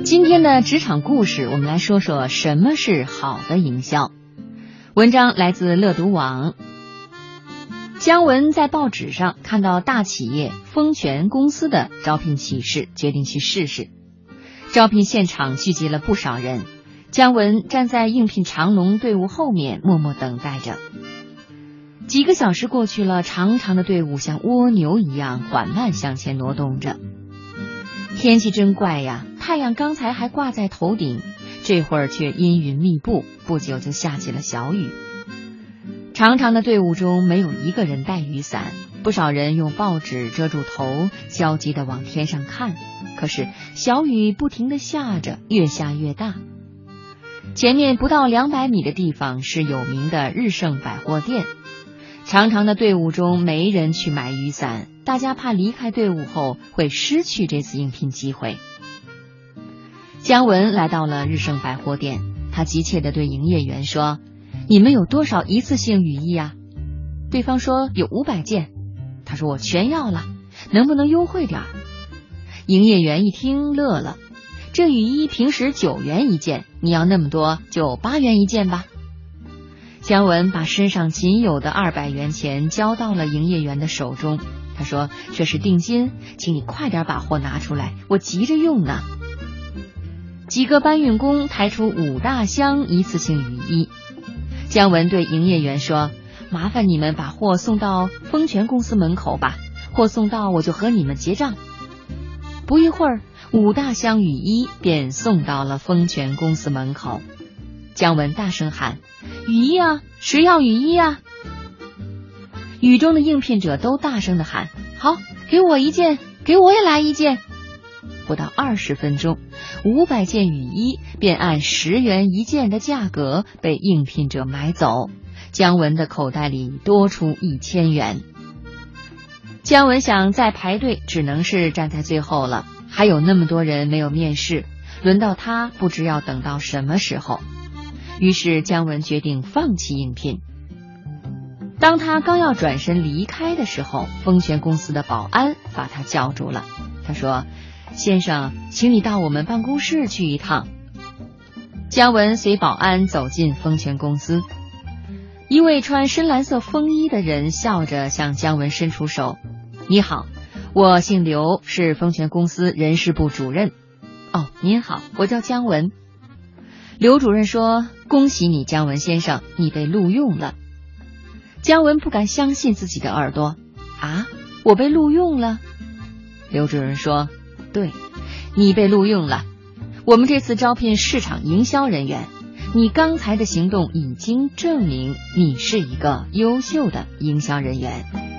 今天的职场故事，我们来说说什么是好的营销。文章来自乐读网。姜文在报纸上看到大企业丰泉公司的招聘启事，决定去试试。招聘现场聚集了不少人，姜文站在应聘长龙队伍后面，默默等待着。几个小时过去了，长长的队伍像蜗牛一样缓慢向前挪动着。天气真怪呀！太阳刚才还挂在头顶，这会儿却阴云密布，不久就下起了小雨。长长的队伍中没有一个人带雨伞，不少人用报纸遮住头，焦急地往天上看。可是小雨不停地下着，越下越大。前面不到两百米的地方是有名的日盛百货店，长长的队伍中没人去买雨伞，大家怕离开队伍后会失去这次应聘机会。姜文来到了日盛百货店，他急切地对营业员说：“你们有多少一次性雨衣呀？”对方说：“有五百件。”他说：“我全要了，能不能优惠点儿？”营业员一听乐了：“这雨衣平时九元一件，你要那么多，就八元一件吧。”姜文把身上仅有的二百元钱交到了营业员的手中，他说：“这是定金，请你快点把货拿出来，我急着用呢。”几个搬运工抬出五大箱一次性雨衣，姜文对营业员说：“麻烦你们把货送到丰泉公司门口吧，货送到我就和你们结账。”不一会儿，五大箱雨衣便送到了丰泉公司门口。姜文大声喊：“雨衣啊，谁要雨衣啊？”雨中的应聘者都大声的喊：“好，给我一件，给我也来一件。”不到二十分钟，五百件雨衣便按十元一件的价格被应聘者买走。姜文的口袋里多出一千元。姜文想再排队，只能是站在最后了。还有那么多人没有面试，轮到他不知要等到什么时候。于是姜文决定放弃应聘。当他刚要转身离开的时候，丰泉公司的保安把他叫住了。他说。先生，请你到我们办公室去一趟。姜文随保安走进丰泉公司，一位穿深蓝色风衣的人笑着向姜文伸出手：“你好，我姓刘，是丰泉公司人事部主任。”“哦，您好，我叫姜文。”刘主任说：“恭喜你，姜文先生，你被录用了。”姜文不敢相信自己的耳朵：“啊，我被录用了？”刘主任说。对，你被录用了。我们这次招聘市场营销人员，你刚才的行动已经证明你是一个优秀的营销人员。